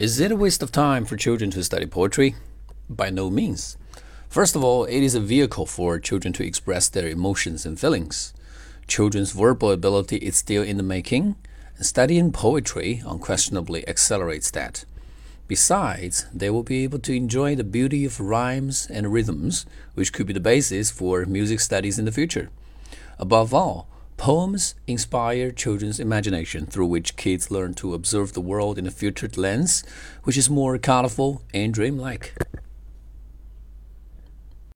Is it a waste of time for children to study poetry? By no means. First of all, it is a vehicle for children to express their emotions and feelings. Children's verbal ability is still in the making, and studying poetry unquestionably accelerates that. Besides, they will be able to enjoy the beauty of rhymes and rhythms, which could be the basis for music studies in the future. Above all, Poems inspire children's imagination, through which kids learn to observe the world in a filtered lens, which is more colorful and dreamlike.